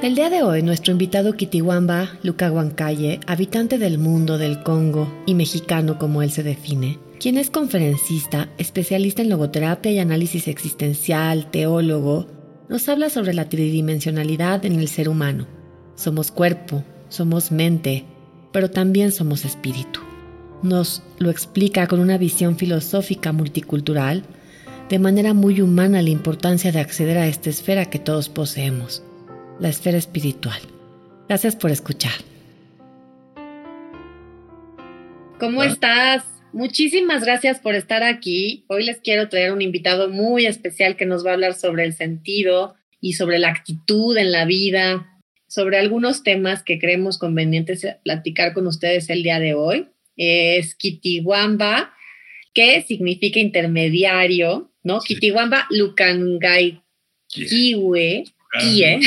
El día de hoy, nuestro invitado Kitiwamba Luca Huancaye, habitante del mundo del Congo y mexicano como él se define, quien es conferencista, especialista en logoterapia y análisis existencial, teólogo, nos habla sobre la tridimensionalidad en el ser humano. Somos cuerpo, somos mente, pero también somos espíritu. Nos lo explica con una visión filosófica multicultural, de manera muy humana la importancia de acceder a esta esfera que todos poseemos la esfera espiritual. Gracias por escuchar. ¿Cómo estás? Muchísimas gracias por estar aquí. Hoy les quiero traer un invitado muy especial que nos va a hablar sobre el sentido y sobre la actitud en la vida, sobre algunos temas que creemos convenientes platicar con ustedes el día de hoy. Es Kitiwamba, que significa intermediario, ¿no? Kitiwamba Lukangai Kiwe Kiwe.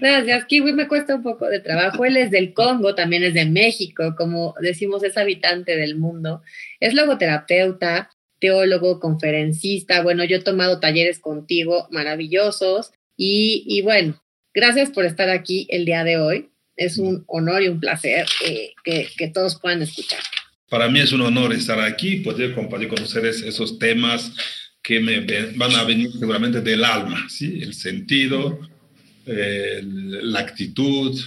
Gracias, Kiwi me cuesta un poco de trabajo. Él es del Congo, también es de México, como decimos, es habitante del mundo. Es logoterapeuta, teólogo, conferencista. Bueno, yo he tomado talleres contigo maravillosos y, bueno, gracias por estar aquí el día de hoy. Es un honor y un placer eh, que, que, todos puedan escuchar. Para mí es un honor estar aquí, poder compartir con ustedes esos temas que me van a venir seguramente del alma, ¿sí? El sentido, la actitud,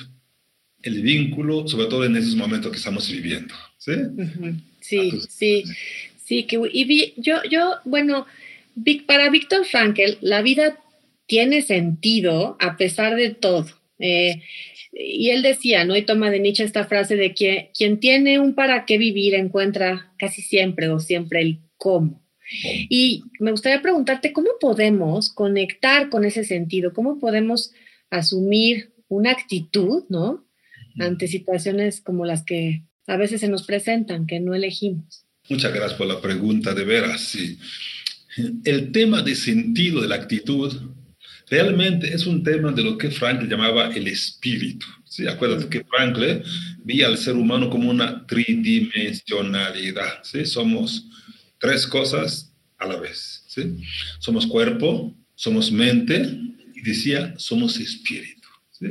el vínculo, sobre todo en esos momentos que estamos viviendo, ¿sí? Sí, sí, sí, que, y yo, yo, bueno, para Víctor Frankel, la vida tiene sentido a pesar de todo. Eh, y él decía, ¿no? Y toma de Nietzsche esta frase de que quien tiene un para qué vivir encuentra casi siempre o siempre el cómo. Y me gustaría preguntarte, ¿cómo podemos conectar con ese sentido? ¿Cómo podemos asumir una actitud, ¿no? Ante situaciones como las que a veces se nos presentan, que no elegimos. Muchas gracias por la pregunta, de veras. Sí. El tema de sentido de la actitud realmente es un tema de lo que Frankl llamaba el espíritu. ¿sí? Acuérdate que Frankl veía al ser humano como una tridimensionalidad. ¿sí? Somos tres cosas a la vez. ¿sí? Somos cuerpo, somos mente y decía, somos espíritu. ¿sí?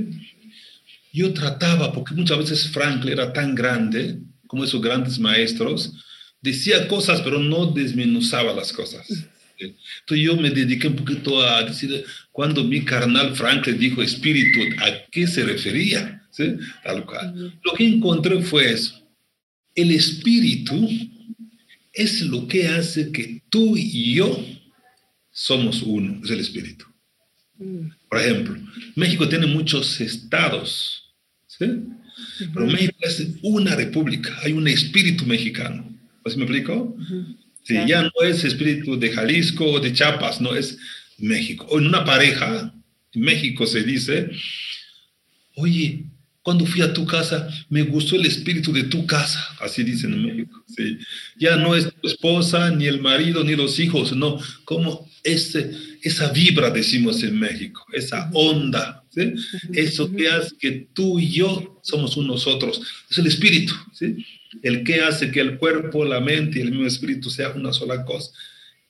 Yo trataba, porque muchas veces Franklin era tan grande como esos grandes maestros, decía cosas pero no desmenuzaba las cosas. Entonces yo me dediqué un poquito a decir, cuando mi carnal Franklin dijo espíritu, ¿a qué se refería? ¿Sí? Tal cual. Lo que encontré fue eso. El espíritu es lo que hace que tú y yo somos uno, es el espíritu. Mm. Por ejemplo, México tiene muchos estados, ¿sí? Pero México es una república, hay un espíritu mexicano. ¿Pues me explico? sí, Ya no es espíritu de Jalisco o de Chiapas, no, es México. O en una pareja, en México se dice, oye, cuando fui a tu casa, me gustó el espíritu de tu casa, así dicen en México. ¿sí? Ya no es tu esposa, ni el marido, ni los hijos, no, como ese, esa vibra, decimos en México, esa onda, ¿sí? eso que hace que tú y yo somos unos otros, es el espíritu, ¿sí? el que hace que el cuerpo, la mente y el mismo espíritu sea una sola cosa,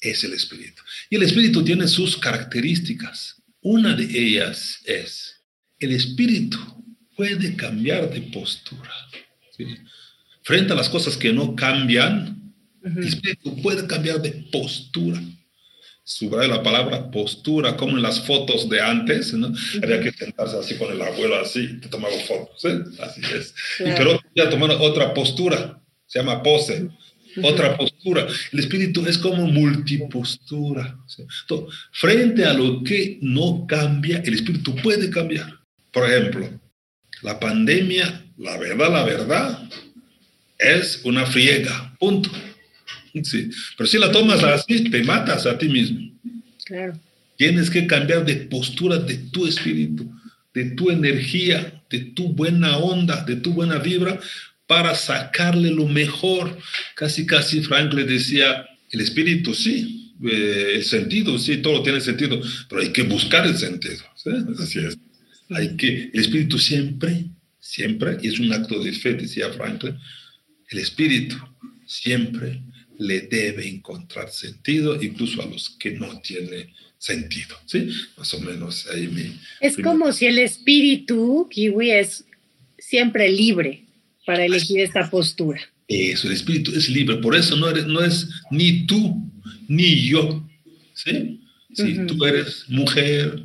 es el espíritu. Y el espíritu tiene sus características. Una de ellas es el espíritu puede cambiar de postura. Frente a las cosas que no cambian, el espíritu puede cambiar de postura. Subraya la palabra postura, como en las fotos de antes, ¿no? Había que sentarse así con el abuelo, así, te tomaba fotos, ¿eh? Así es. Y pero ya tomar otra postura, se llama pose, otra postura. El espíritu es como multipostura. frente a lo que no cambia, el espíritu puede cambiar. Por ejemplo, la pandemia, la verdad, la verdad, es una friega, punto. Sí. Pero si la tomas así, te matas a ti mismo. Claro. Tienes que cambiar de postura de tu espíritu, de tu energía, de tu buena onda, de tu buena vibra, para sacarle lo mejor. Casi, casi Frank le decía, el espíritu sí, eh, el sentido sí, todo tiene sentido, pero hay que buscar el sentido. Así es. Hay que, el espíritu siempre, siempre, y es un acto de fe, decía Franklin, el espíritu siempre le debe encontrar sentido, incluso a los que no tiene sentido, ¿sí? Más o menos ahí mi... Es como si el espíritu, Kiwi, es siempre libre para elegir esta postura. Eso, el espíritu es libre, por eso no, eres, no es ni tú ni yo, ¿sí? Si tú eres mujer,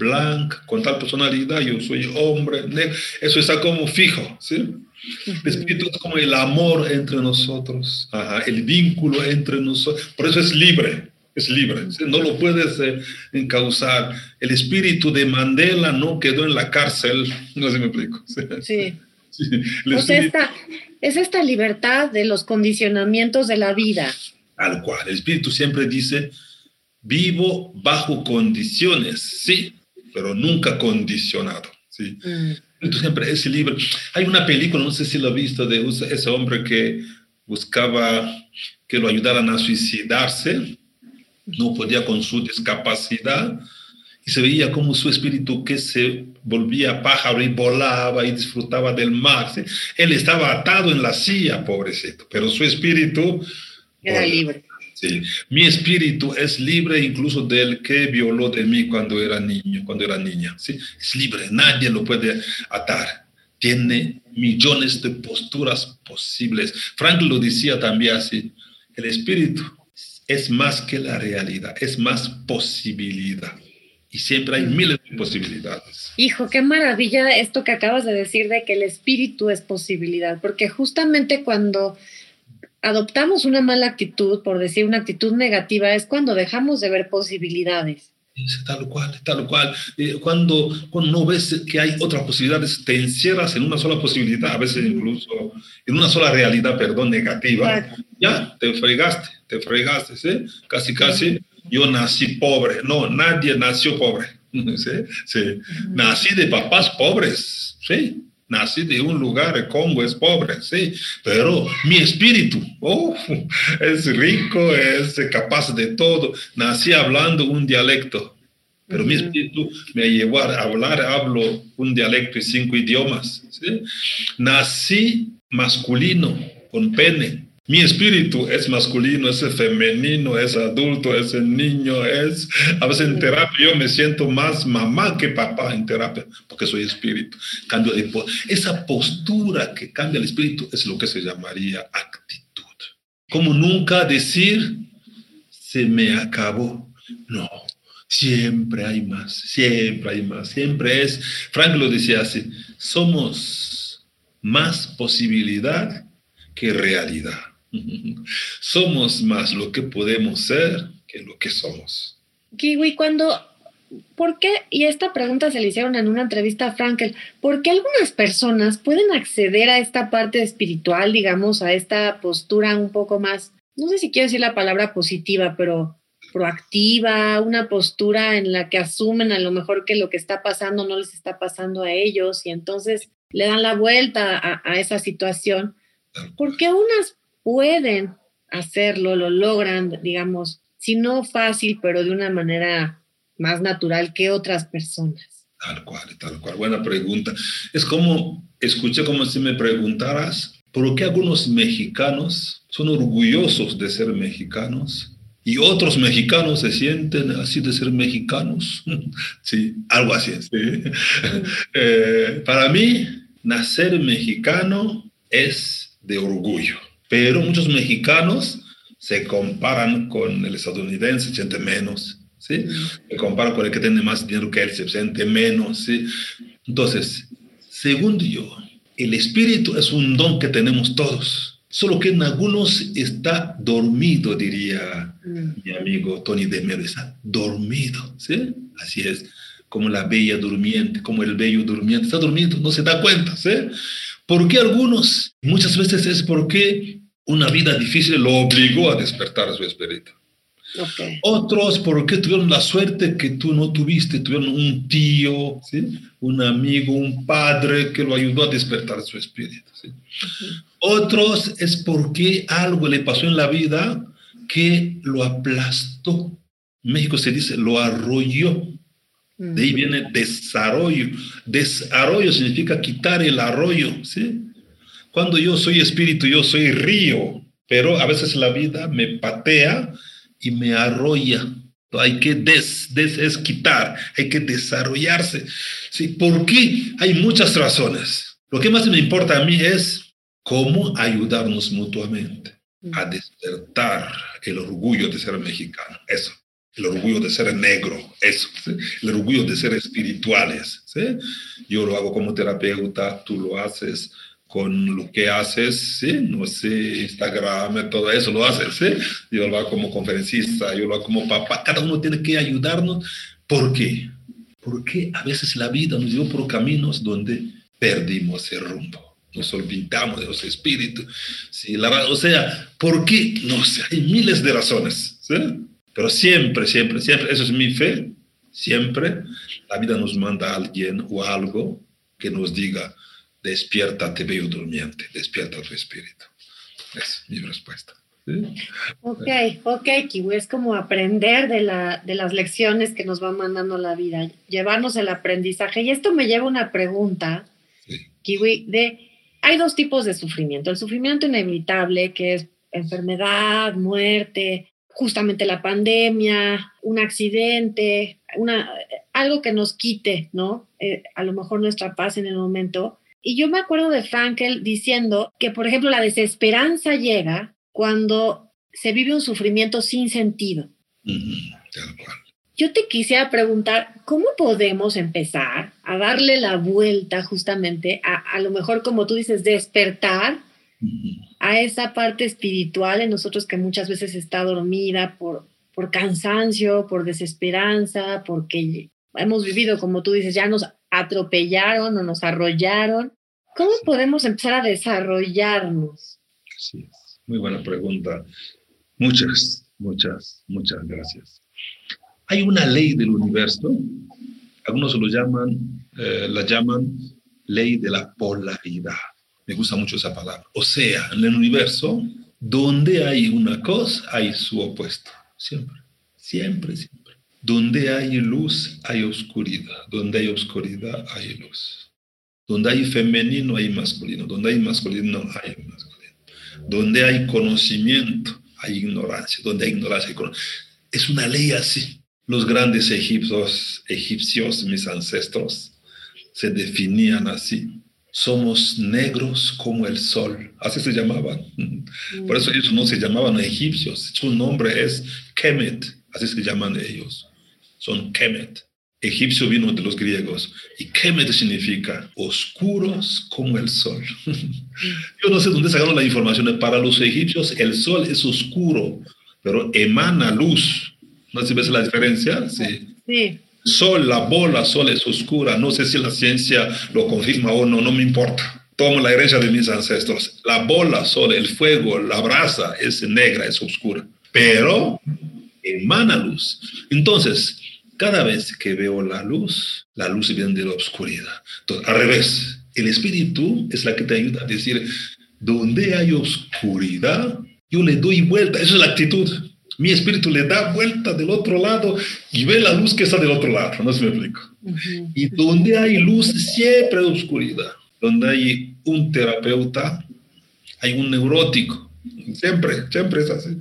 blanca, con tal personalidad, yo soy hombre, eso está como fijo, ¿sí? El espíritu es como el amor entre nosotros, el vínculo entre nosotros, por eso es libre, es libre, no lo puedes eh, encauzar. El espíritu de Mandela no quedó en la cárcel, no sé si me explico. Sí. es esta libertad de los condicionamientos de la vida. Al cual, el espíritu siempre dice, vivo bajo condiciones, sí, pero nunca condicionado, sí. Mm. Entonces siempre es libre. Hay una película, no sé si lo ha visto, de ese hombre que buscaba que lo ayudaran a suicidarse no podía con su discapacidad y se veía como su espíritu que se volvía pájaro y volaba y disfrutaba del mar. Él estaba atado en la silla, pobrecito, pero su espíritu era libre. Sí. Mi espíritu es libre incluso del que violó de mí cuando era niño, cuando era niña. ¿sí? Es libre, nadie lo puede atar. Tiene millones de posturas posibles. Frank lo decía también así. El espíritu es más que la realidad, es más posibilidad. Y siempre hay miles de posibilidades. Hijo, qué maravilla esto que acabas de decir de que el espíritu es posibilidad, porque justamente cuando adoptamos una mala actitud, por decir una actitud negativa, es cuando dejamos de ver posibilidades. Es tal cual, tal cual. Eh, cuando, cuando no ves que hay otras posibilidades, te encierras en una sola posibilidad, a veces incluso en una sola realidad, perdón, negativa, ya te fregaste, te fregaste, ¿sí? Casi, casi, yo nací pobre. No, nadie nació pobre, ¿sí? sí. Nací de papás pobres, ¿sí? Nací de un lugar, el Congo es pobre, sí, pero mi espíritu oh, es rico, es capaz de todo. Nací hablando un dialecto, pero mi espíritu me llevó a hablar, hablo un dialecto y cinco idiomas. ¿sí? Nací masculino, con pene, mi espíritu es masculino, es femenino, es adulto, es niño, es... A veces en terapia yo me siento más mamá que papá en terapia, porque soy espíritu. Cambio de... Esa postura que cambia el espíritu es lo que se llamaría actitud. Como nunca decir, se me acabó. No, siempre hay más, siempre hay más, siempre es... Frank lo decía así, somos más posibilidad que realidad. Somos más lo que podemos ser que lo que somos. Kiwi, cuando, ¿por qué? Y esta pregunta se le hicieron en una entrevista a Frankel, ¿por qué algunas personas pueden acceder a esta parte espiritual, digamos, a esta postura un poco más, no sé si quiero decir la palabra positiva, pero proactiva, una postura en la que asumen a lo mejor que lo que está pasando no les está pasando a ellos y entonces le dan la vuelta a, a esa situación? ¿Por qué unas pueden hacerlo, lo logran, digamos, si no fácil, pero de una manera más natural que otras personas. Tal cual, tal cual. Buena pregunta. Es como, escuché como si me preguntaras, ¿por qué algunos mexicanos son orgullosos de ser mexicanos? Y otros mexicanos se sienten así de ser mexicanos. Sí, algo así. Eh, para mí, nacer mexicano es de orgullo. Pero muchos mexicanos se comparan con el estadounidense, se siente menos, ¿sí? Se comparan con el que tiene más dinero que él, se siente menos, ¿sí? Entonces, segundo yo, el espíritu es un don que tenemos todos, solo que en algunos está dormido, diría mm. mi amigo Tony de Melo, está dormido, ¿sí? Así es, como la bella durmiente, como el bello durmiente, está dormido, no se da cuenta, ¿sí? ¿Por qué algunos? Muchas veces es porque una vida difícil lo obligó a despertar su espíritu. Otros porque tuvieron la suerte que tú no tuviste, tuvieron un tío, ¿sí? un amigo, un padre que lo ayudó a despertar su espíritu. Otros es porque algo le pasó en la vida que lo aplastó. En México se dice lo arrolló. De ahí viene desarrollo. Desarrollo significa quitar el arroyo, ¿sí? Cuando yo soy espíritu, yo soy río, pero a veces la vida me patea y me arrolla. Hay que des, desquitar, hay que desarrollarse. ¿Sí? ¿Por qué? Hay muchas razones. Lo que más me importa a mí es cómo ayudarnos mutuamente a despertar el orgullo de ser mexicano. Eso el orgullo de ser negro, eso, el orgullo de ser espirituales. ¿sí? Yo lo hago como terapeuta, tú lo haces con lo que haces, ¿sí? no sé, Instagram, todo eso lo haces, ¿sí? yo lo hago como conferencista, yo lo hago como papá, cada uno tiene que ayudarnos. ¿Por qué? Porque a veces la vida nos lleva por caminos donde perdimos el rumbo, nos olvidamos de los espíritus. ¿sí? La, o sea, ¿por qué? No sé, hay miles de razones, ¿sí? pero siempre, siempre, siempre, eso es mi fe, siempre la vida nos manda a alguien o algo que nos diga, despierta, te veo durmiente, despierta tu espíritu. Es mi respuesta. Ok, ok, Kiwi, es como aprender de, la, de las lecciones que nos va mandando la vida, llevarnos el aprendizaje. Y esto me lleva a una pregunta, Kiwi, de, hay dos tipos de sufrimiento. El sufrimiento inevitable, que es enfermedad, muerte, justamente la pandemia, un accidente, una, algo que nos quite, ¿no? Eh, a lo mejor nuestra paz en el momento. Y yo me acuerdo de Frankel diciendo que, por ejemplo, la desesperanza llega cuando se vive un sufrimiento sin sentido. Yo te quisiera preguntar, ¿cómo podemos empezar a darle la vuelta justamente a, a lo mejor, como tú dices, despertar a esa parte espiritual en nosotros que muchas veces está dormida por, por cansancio, por desesperanza, porque hemos vivido, como tú dices, ya nos atropellaron o nos arrollaron. ¿Cómo podemos empezar a desarrollarnos? Sí, muy buena pregunta. Muchas, muchas, muchas gracias. Hay una ley del universo, algunos lo llaman, eh, la llaman ley de la polaridad. Me gusta mucho esa palabra. O sea, en el universo, donde hay una cosa, hay su opuesto. Siempre, siempre, siempre. Donde hay luz, hay oscuridad. Donde hay oscuridad, hay luz. Donde hay femenino, hay masculino. Donde hay masculino, hay masculino. Donde hay conocimiento, hay ignorancia. Donde hay ignorancia, hay conocimiento. Es una ley así. Los grandes egipcios, egipcios, mis ancestros, se definían así somos negros como el sol. Así se llamaban. Por eso ellos no se llamaban egipcios. Su nombre es Kemet. Así se llaman ellos. Son Kemet. Egipcio vino de los griegos. Y Kemet significa oscuros como el sol. Yo no sé dónde sacaron la información. Para los egipcios el sol es oscuro, pero emana luz. ¿No se ves la diferencia? Sí. Sí. Sol, la bola, sol es oscura. No sé si la ciencia lo confirma o no, no me importa. Tomo la herencia de mis ancestros. La bola, sol, el fuego, la brasa es negra, es oscura. Pero emana luz. Entonces, cada vez que veo la luz, la luz viene de la oscuridad. Entonces, al revés, el espíritu es la que te ayuda a decir, donde hay oscuridad, yo le doy vuelta. Esa es la actitud mi espíritu le da vuelta del otro lado y ve la luz que está del otro lado, no se me explico. Y donde hay luz, siempre hay oscuridad. Donde hay un terapeuta, hay un neurótico. Siempre, siempre es así.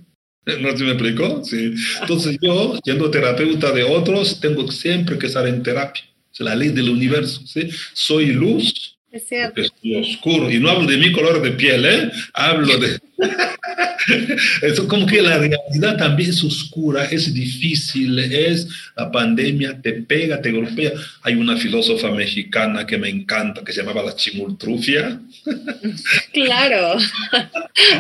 ¿No se me explicó? Sí. Entonces yo, siendo terapeuta de otros, tengo siempre que estar en terapia. Es la ley del universo. ¿sí? Soy luz, es cierto. Estoy oscuro. Y no hablo de mi color de piel, ¿eh? Hablo de... Eso como que la realidad también es oscura, es difícil, es la pandemia, te pega, te golpea. Hay una filósofa mexicana que me encanta, que se llamaba la chimultrufia. Claro.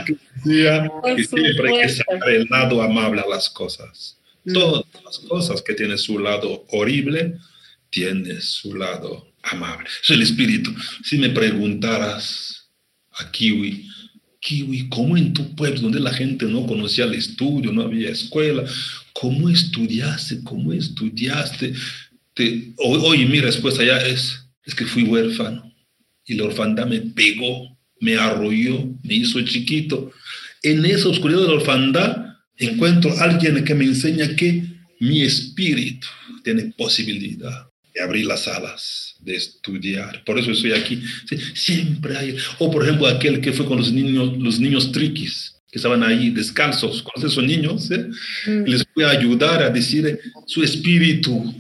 que decía que siempre hay que sacar el lado amable a las cosas. Mm. Todas las cosas que tienen su lado horrible, tienen su lado amable. Es el espíritu. Si me preguntaras a Kiwi, Kiwi, ¿cómo en tu pueblo, donde la gente no conocía el estudio, no había escuela, cómo estudiaste, cómo estudiaste? Te, hoy, mi respuesta ya es, es que fui huérfano y la orfandad me pegó, me arrolló, me hizo chiquito. En esa oscuridad de la orfandad encuentro a alguien que me enseña que mi espíritu tiene posibilidad abrir las alas, de estudiar. Por eso estoy aquí. siempre hay. O por ejemplo, aquel que fue con los niños, los niños triquis. que estaban ahí descalzos, con esos niños, ¿eh? mm. les voy a ayudar a decir, su espíritu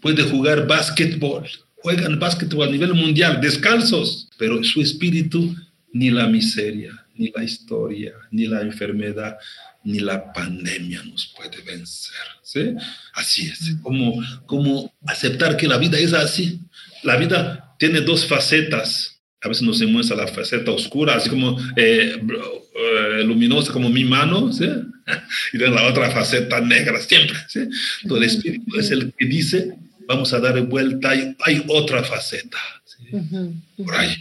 puede jugar básquetbol, juegan básquetbol a nivel mundial, descalzos, pero su espíritu ni la miseria, ni la historia, ni la enfermedad, ni la pandemia nos puede vencer. ¿sí? Así es, como, como aceptar que la vida es así. La vida tiene dos facetas. A veces nos muestra la faceta oscura, así como eh, eh, luminosa como mi mano, ¿sí? y de la otra faceta negra siempre. ¿sí? Todo el espíritu es el que dice, vamos a dar vuelta, hay, hay otra faceta. ¿sí? Por ahí,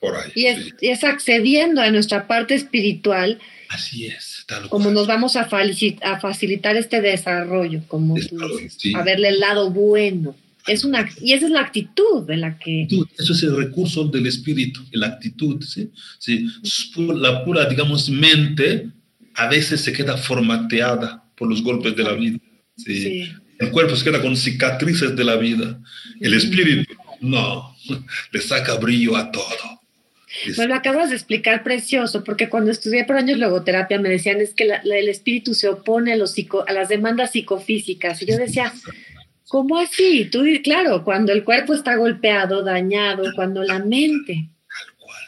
por ahí. Y es, y es accediendo a nuestra parte espiritual. Así es como nos vamos a, a, facilitar este desarrollo, como a verle el lado bueno. Es una, y esa es la actitud de la que... Eso es el recurso del espíritu, la actitud. ¿sí? ¿sí? La pura, digamos, mente a veces se queda formateada por los golpes de la vida. ¿sí? El cuerpo se queda con cicatrices de la vida. El espíritu, no, le saca brillo a todo. Me lo acabas de explicar precioso, porque cuando estudié por años logoterapia me decían es que el espíritu se opone a, los a las demandas psicofísicas. Y yo decía, ¿cómo así? Tú, claro, cuando el cuerpo está golpeado, dañado, cuando la mente. Tal cual.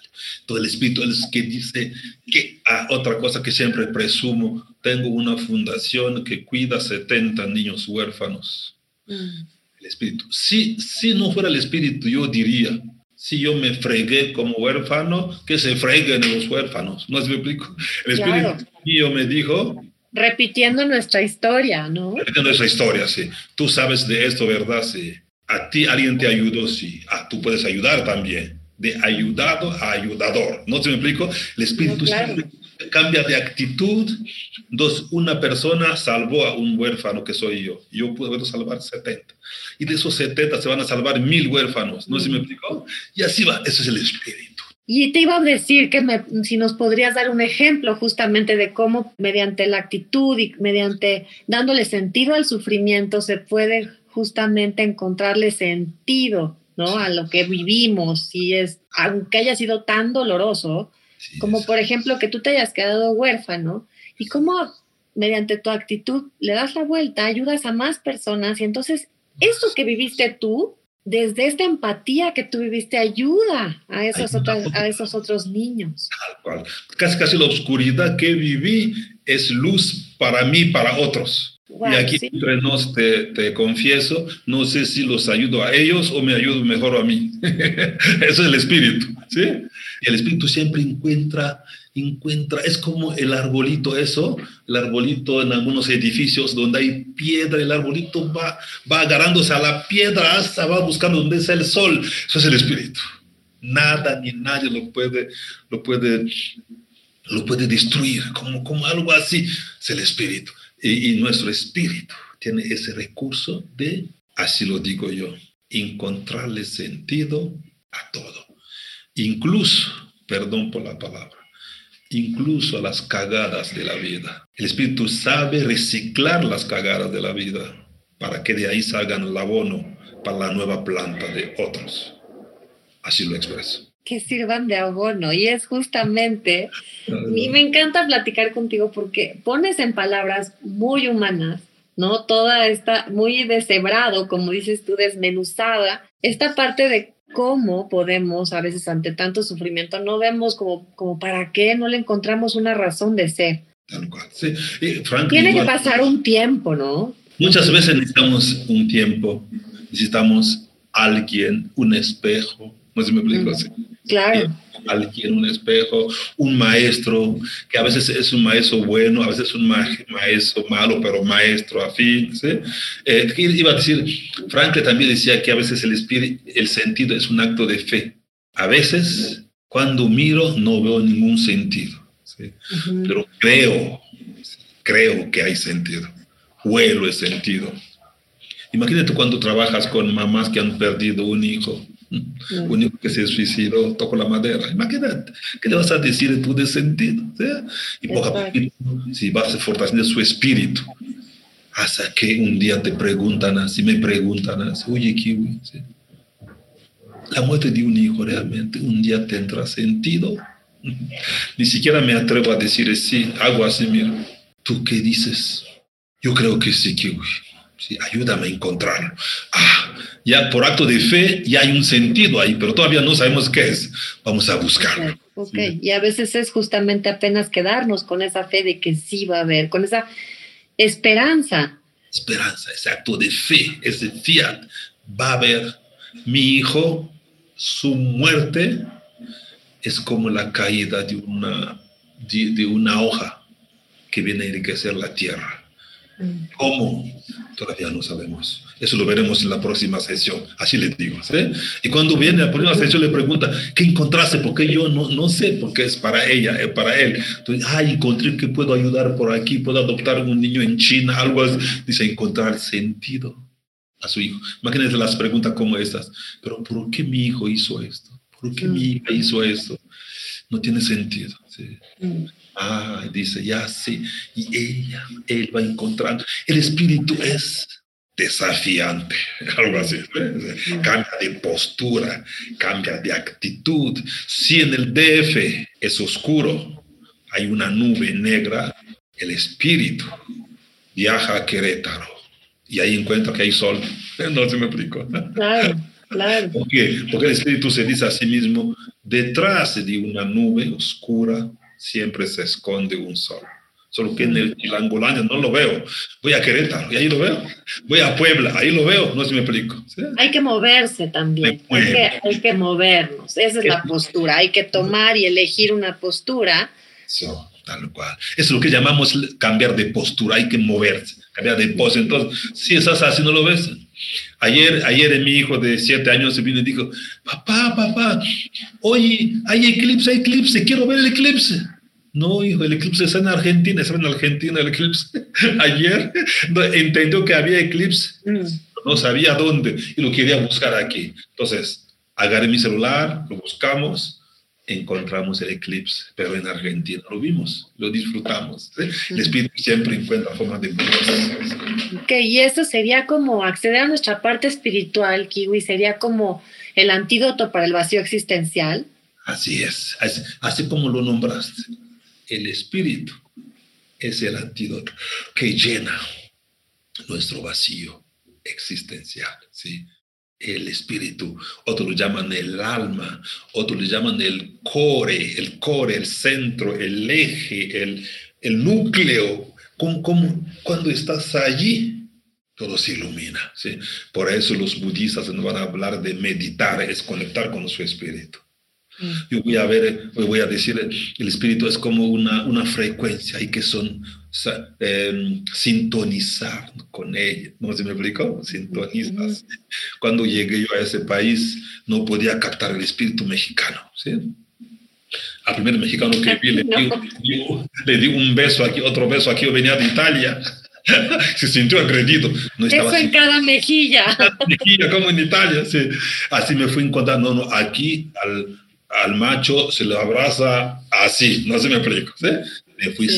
Todo el espíritu es que dice que, ah, otra cosa que siempre presumo, tengo una fundación que cuida 70 niños huérfanos. Mm. El espíritu. Si, si no fuera el espíritu, yo diría, si yo me fregué como huérfano, que se freguen los huérfanos. ¿No se me explico? El Espíritu mío me dijo... Repitiendo nuestra historia, ¿no? Repitiendo nuestra historia, sí. Tú sabes de esto, ¿verdad? Sí. A ti alguien te ayudó, sí. Ah, tú puedes ayudar también. De ayudado a ayudador. ¿No se me explico? El Espíritu cambia de actitud. Dos, una persona salvó a un huérfano que soy yo. Yo puedo salvar 70 y de esos 70 se van a salvar mil huérfanos. ¿No se me explicó? Y así va, eso es el espíritu. Y te iba a decir que si nos podrías dar un ejemplo justamente de cómo mediante la actitud y mediante dándole sentido al sufrimiento se puede justamente encontrarle sentido, ¿no? A lo que vivimos y es, aunque haya sido tan doloroso, como por ejemplo que tú te hayas quedado huérfano y cómo mediante tu actitud le das la vuelta, ayudas a más personas y entonces eso que viviste tú, desde esta empatía que tú viviste, ayuda a esos, otros, a esos otros niños. Casi, casi la oscuridad que viví es luz para mí, para otros. y aquí entre nos te, te, confieso, no sé si los ayudo a ellos o me ayudo mejor a mí. Eso es el espíritu, ¿sí? El espíritu siempre encuentra encuentra, es como el arbolito eso, el arbolito en algunos edificios donde hay piedra, el arbolito va, va agarrándose a la piedra hasta va buscando donde está el sol. Eso es el espíritu. Nada ni nadie lo puede, lo puede, lo puede destruir, como, como algo así. Es el espíritu. Y, y nuestro espíritu tiene ese recurso de, así lo digo yo, encontrarle sentido a todo. Incluso, perdón por la palabra, incluso a las cagadas de la vida. El Espíritu sabe reciclar las cagadas de la vida para que de ahí salgan el abono para la nueva planta de otros. Así lo expreso. Que sirvan de abono. Y es justamente, y me encanta platicar contigo porque pones en palabras muy humanas, ¿no? Toda esta, muy deshebrado, como dices tú, desmenuzada, esta parte de cómo podemos, a veces ante tanto sufrimiento, no vemos como, como para qué, no le encontramos una razón de ser. Tiene que pasar un tiempo, ¿no? Muchas veces necesitamos un tiempo, necesitamos alguien, un espejo, me explico así. Claro. Alguien, un espejo, un maestro, que a veces es un maestro bueno, a veces es un maestro malo, pero maestro afín. ¿sí? Eh, iba a decir, Franklin también decía que a veces el, espíritu, el sentido es un acto de fe. A veces, cuando miro, no veo ningún sentido, ¿sí? pero creo, creo que hay sentido, huelo el sentido. Imagínate cuando trabajas con mamás que han perdido un hijo Mm. único que se suicidó tocó la madera. Imagínate, ¿qué le vas a decir tú de sentido? Y poco a poco, si vas a fortalecer su espíritu, hasta que un día te preguntan así, me preguntan así, oye, Kiwi, la muerte de un hijo realmente un día tendrá sentido Ni siquiera me atrevo a decir sí, hago así, mira. ¿Tú qué dices? Yo creo que sí, Kiwi. Sí, ayúdame a encontrarlo. Ah, ya por acto de fe ya hay un sentido ahí, pero todavía no sabemos qué es. Vamos a buscarlo. Ok, y a veces es justamente apenas quedarnos con esa fe de que sí va a haber, con esa esperanza. Esperanza, ese acto de fe, ese fiat. Va a haber mi hijo, su muerte es como la caída de una, de una hoja que viene a enriquecer la tierra ¿Cómo? Todavía no sabemos. Eso lo veremos en la próxima sesión. Así le digo. Y cuando viene la próxima sesión le pregunta, ¿qué encontraste? Porque yo no, no sé, porque es para ella, es para él. Entonces, ah, encontré que puedo ayudar por aquí, puedo adoptar un niño en China, algo así. Dice, encontrar sentido a su hijo. Imagínense las preguntas como estas. Pero ¿por qué mi hijo hizo esto? ¿Por qué mi hija hizo esto? No tiene sentido. ¿sí? Ah, dice, ya sí. Y ella, él va encontrando. El espíritu es desafiante, algo así. Cambia de postura, cambia de actitud. Si en el DF es oscuro, hay una nube negra, el espíritu viaja a Querétaro y ahí encuentra que hay sol. No se me explico. Claro, claro. ¿Por qué? Porque el espíritu se dice a sí mismo, detrás de una nube oscura siempre se esconde un sol. Solo que en el Chilangolandia no lo veo. Voy a Querétaro y ahí lo veo. Voy a Puebla, ahí lo veo. No sé si me explico. Hay que moverse también. Hay que, hay que, movernos. Esa es la postura. Hay que tomar y elegir una postura. Eso, tal cual. Eso es lo que llamamos cambiar de postura. Hay que moverse, cambiar de pose. Entonces, si estás así, no lo ves. Ayer, ayer mi hijo de siete años se vino y dijo, papá, papá, oye, hay eclipse, hay eclipse, quiero ver el eclipse. No, hijo, el eclipse está en Argentina, está en Argentina el eclipse. Ayer entendió que había eclipse, mm. no sabía dónde y lo quería buscar aquí. Entonces, agarré mi celular, lo buscamos, encontramos el eclipse, pero en Argentina lo vimos, lo disfrutamos. El espíritu siempre encuentra formas de Ok, y eso sería como acceder a nuestra parte espiritual, Kiwi, sería como el antídoto para el vacío existencial. Así es, así, como lo nombraste. El espíritu es el antídoto que llena nuestro vacío existencial, ¿sí? El espíritu, otros lo llaman el alma, otros lo llaman el core, el core, el centro, el eje, el, el núcleo. Como, como, cuando estás allí, todo se ilumina. ¿sí? Por eso los budistas nos van a hablar de meditar, es conectar con su espíritu. Yo voy a ver, voy a decir, el espíritu es como una, una frecuencia y que son eh, sintonizar con ella. ¿No se me explicó? Sintonizas. Cuando llegué yo a ese país, no podía captar el espíritu mexicano. ¿sí? Al primer mexicano que vi, le, di, un beso aquí, otro beso aquí, yo venía de Italia. se sintió agredido. No Eso en cada mejilla. mejilla, como en Italia. Sí. Así me fui encontrando. No, no, aquí al, al macho se le abraza así, no se me explico. ¿sí? Me fui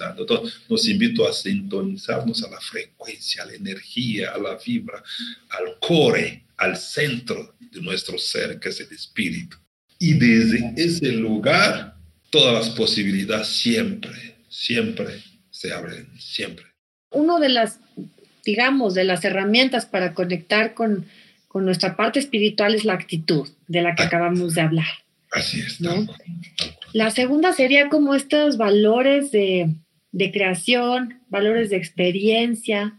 entonces, nos invito a sintonizarnos a la frecuencia, a la energía, a la vibra, al core, al centro de nuestro ser, que es el espíritu. Y desde ese lugar, todas las posibilidades siempre, siempre se abren, siempre. Uno de las, digamos, de las herramientas para conectar con, con nuestra parte espiritual es la actitud de la que acabamos de hablar. Así es. La segunda sería como estos valores de, de creación, valores de experiencia,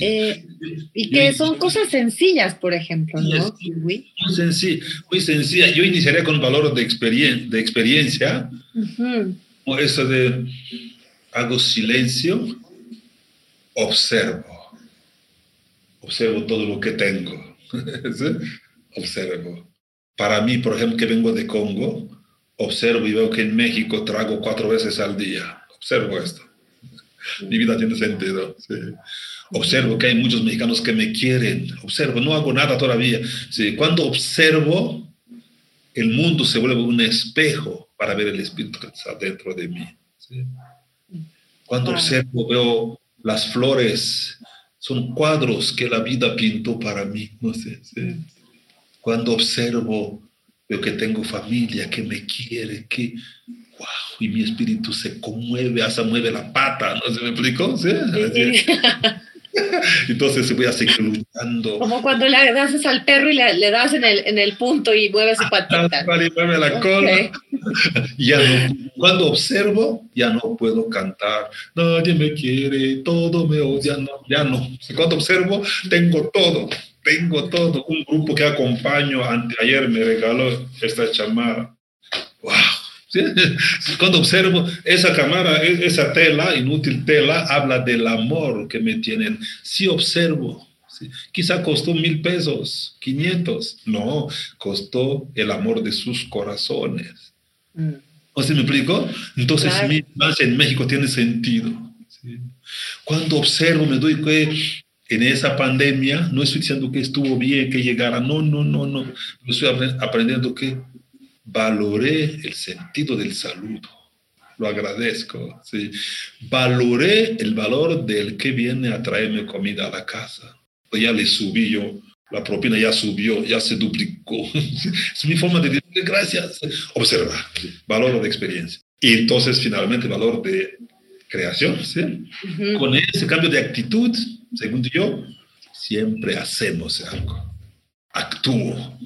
eh, y que son cosas sencillas, por ejemplo, ¿no? Muy, sencilla, muy sencilla. Yo iniciaría con valores de, experien de experiencia, o eso de hago silencio, observo, observo todo lo que tengo, observo. Para mí, por ejemplo, que vengo de Congo, observo y veo que en México trago cuatro veces al día observo esto. Mi vida tiene sentido. Observo que hay muchos mexicanos que me quieren. Observo, no hago nada todavía. Sí. Cuando observo, el mundo se vuelve un espejo para ver el espíritu que está dentro de mí. Cuando observo, veo las flores, son cuadros que la vida pintó para mí. No sé. Cuando observo, veo que tengo familia, que me quiere, que, wow, y mi espíritu se conmueve, hasta mueve la pata, ¿no se me explicó? ¿Sí? Entonces voy a seguir luchando. Como cuando le das al perro y le, das en el, en el, punto y mueve su patita. Y mueve la cola. ya no, cuando observo, ya no puedo cantar. Nadie me quiere, todo me odia. No, ya no. Cuando observo, tengo todo. Tengo todo. Un grupo que acompaño, ayer me regaló esta chamara. ¡Wow! Cuando observo esa cámara, e, esa tela, inútil tela, habla del amor que me tienen. Si observo, quizá costó mil pesos, quinientos. No, costó el amor de sus corazones. Mm. ¿O se me explico? Entonces, mi en México tiene sentido. Cuando observo, me doy en esa pandemia, no estoy diciendo que estuvo bien que llegara, no, no, no, no. Estoy aprendiendo que valoré el sentido del saludo. Lo agradezco. ¿sí? Valoré el valor del que viene a traerme comida a la casa. Pues ya le subí yo, la propina ya subió, ya se duplicó. es mi forma de decir gracias. Observa, valor de experiencia. Y entonces finalmente valor de creación. ¿sí? Con ese cambio de actitud, según yo, siempre hacemos algo. Actúo,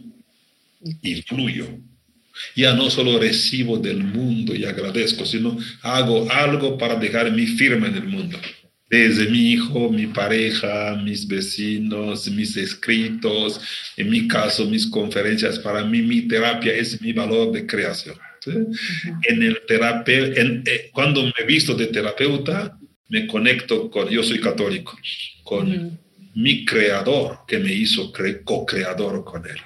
influyo ya no solo recibo del mundo y agradezco, sino hago algo para dejar mi firma en el mundo. Desde mi hijo, mi pareja, mis vecinos, mis escritos, en mi caso, mis conferencias, para mí mi terapia es mi valor de creación. En el eh, cuando me visto de terapeuta, me conecto con, yo soy católico, con mi creador que me hizo co-creador con él.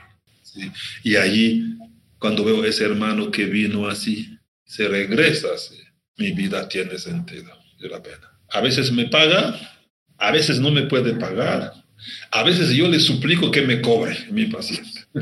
Y allí cuando veo ese hermano que vino así, se regresa así, mi vida tiene sentido de la pena. A veces me paga, a veces no me puede pagar, a veces yo le suplico que me cobre mi paciente.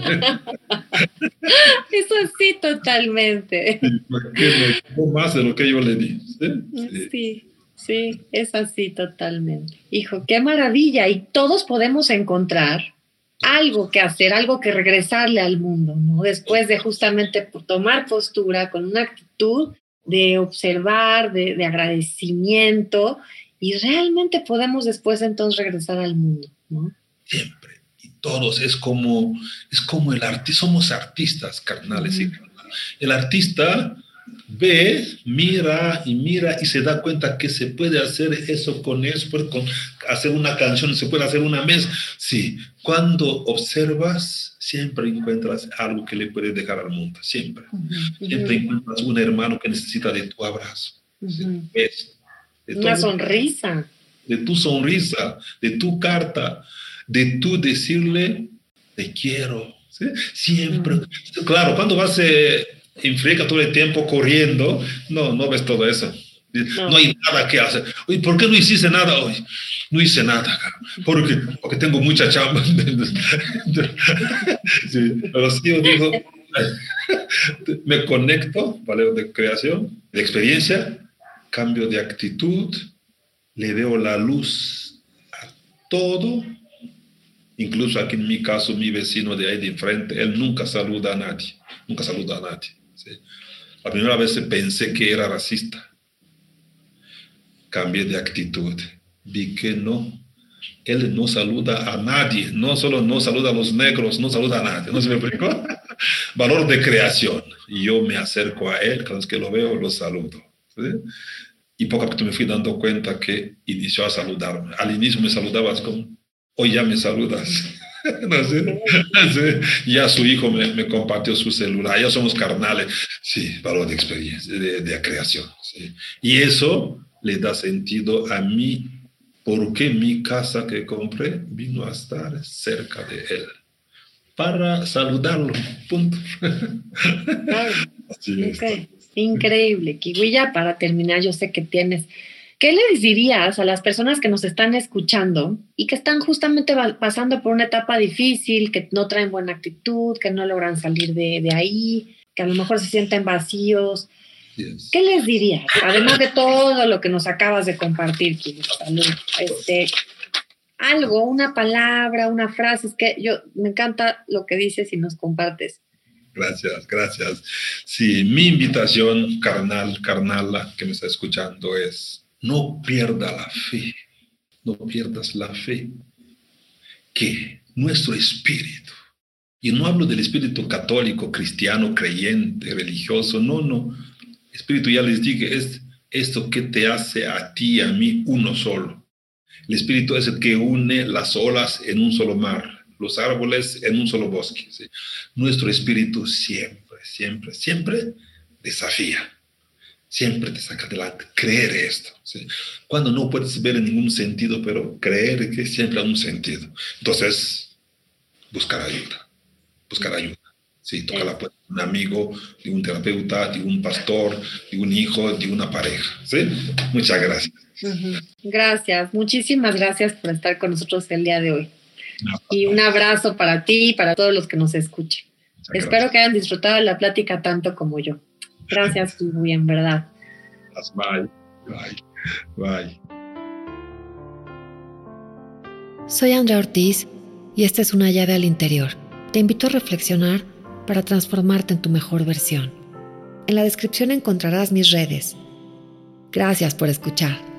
Eso sí, totalmente. Porque me más de lo que yo le di. ¿sí? sí, es así totalmente. Hijo, qué maravilla. Y todos podemos encontrar algo que hacer, algo que regresarle al mundo, ¿no? Después de justamente tomar postura con una actitud de observar, de, agradecimiento, y realmente podemos después entonces regresar al mundo, ¿no? Siempre. Y todos es como, es como el artista, somos artistas carnales y El artista ve, mira y mira y se da cuenta que se puede hacer eso con eso, con hacer una canción, se puede hacer una mesa. Sí, cuando observas, siempre encuentras algo que le puedes dejar al mundo, siempre. Siempre encuentras un hermano que necesita de tu abrazo. una sonrisa. De tu sonrisa, de tu carta, de tu decirle, te quiero. Siempre. Claro, cuando vas... Eh, inflica todo el tiempo corriendo, no, no ves todo eso. No. hay nada que hacer. Oye, ¿por qué no hiciste nada hoy? No hice nada, porque, porque tengo mucha chamba. sí, pero sí yo digo, me conecto, ¿vale? De creación, de experiencia, cambio de actitud, le veo la luz a todo, incluso aquí en mi caso, mi vecino de ahí de enfrente, él nunca saluda a nadie, nunca saluda a nadie. La primera vez pensé que era racista. Cambié de actitud. Vi que no. Él no saluda a nadie. No solo no saluda a los negros, no saluda a nadie. ¿No se me explicó? Valor de creación. Yo me acerco a él, cada vez que lo veo, lo saludo. Y poco a poco me fui dando cuenta que inició a saludarme. Al inicio me saludabas con, hoy ya me saludas. no sé, Ya su hijo me, compartió su celular, ya somos carnales. Sí, valor de experiencia, de, creación. Y eso le da sentido a mí, porque mi casa que compré vino a estar cerca de él. Para saludarlo, punto. Increíble. Kiwi, para terminar, yo sé que tienes ¿Qué les dirías a las personas que nos están escuchando y que están justamente pasando por una etapa difícil, que no traen buena actitud, que no logran salir de, ahí, que a lo mejor se sienten vacíos? ¿Qué les dirías? Además de todo lo que nos acabas de compartir, este, algo, una palabra, una frase, es que yo me encanta lo que dices y nos compartes. Gracias, gracias. Sí, mi invitación carnal, carnala que me está escuchando es, no pierda la fe, no pierdas la fe, que nuestro espíritu, y no hablo del espíritu católico, cristiano, creyente, religioso, no, no, espíritu ya les dije, es esto que te hace a ti y a mí uno solo. El espíritu es el que une las olas en un solo mar los árboles en un solo bosque. Nuestro espíritu siempre, siempre, siempre desafía, siempre te saca adelante. Creer esto. Cuando no puedes ver en ningún sentido, pero creer que siempre hay un sentido. Entonces, buscar ayuda, buscar ayuda. Sí, toca la puerta de un amigo, de un terapeuta, de un pastor, de un hijo, de una pareja. ¿sí? Muchas gracias. Gracias, muchísimas gracias por estar con nosotros el día de hoy. Y un abrazo para ti y para todos los que nos escuchen. Espero que hayan disfrutado la plática tanto como yo. Gracias, muy en verdad. Bye, bye, bye. Soy Andrea Ortiz y esta es una llave al interior. Te invito a reflexionar para transformarte en tu mejor versión. En la descripción encontrarás mis redes. Gracias por escuchar.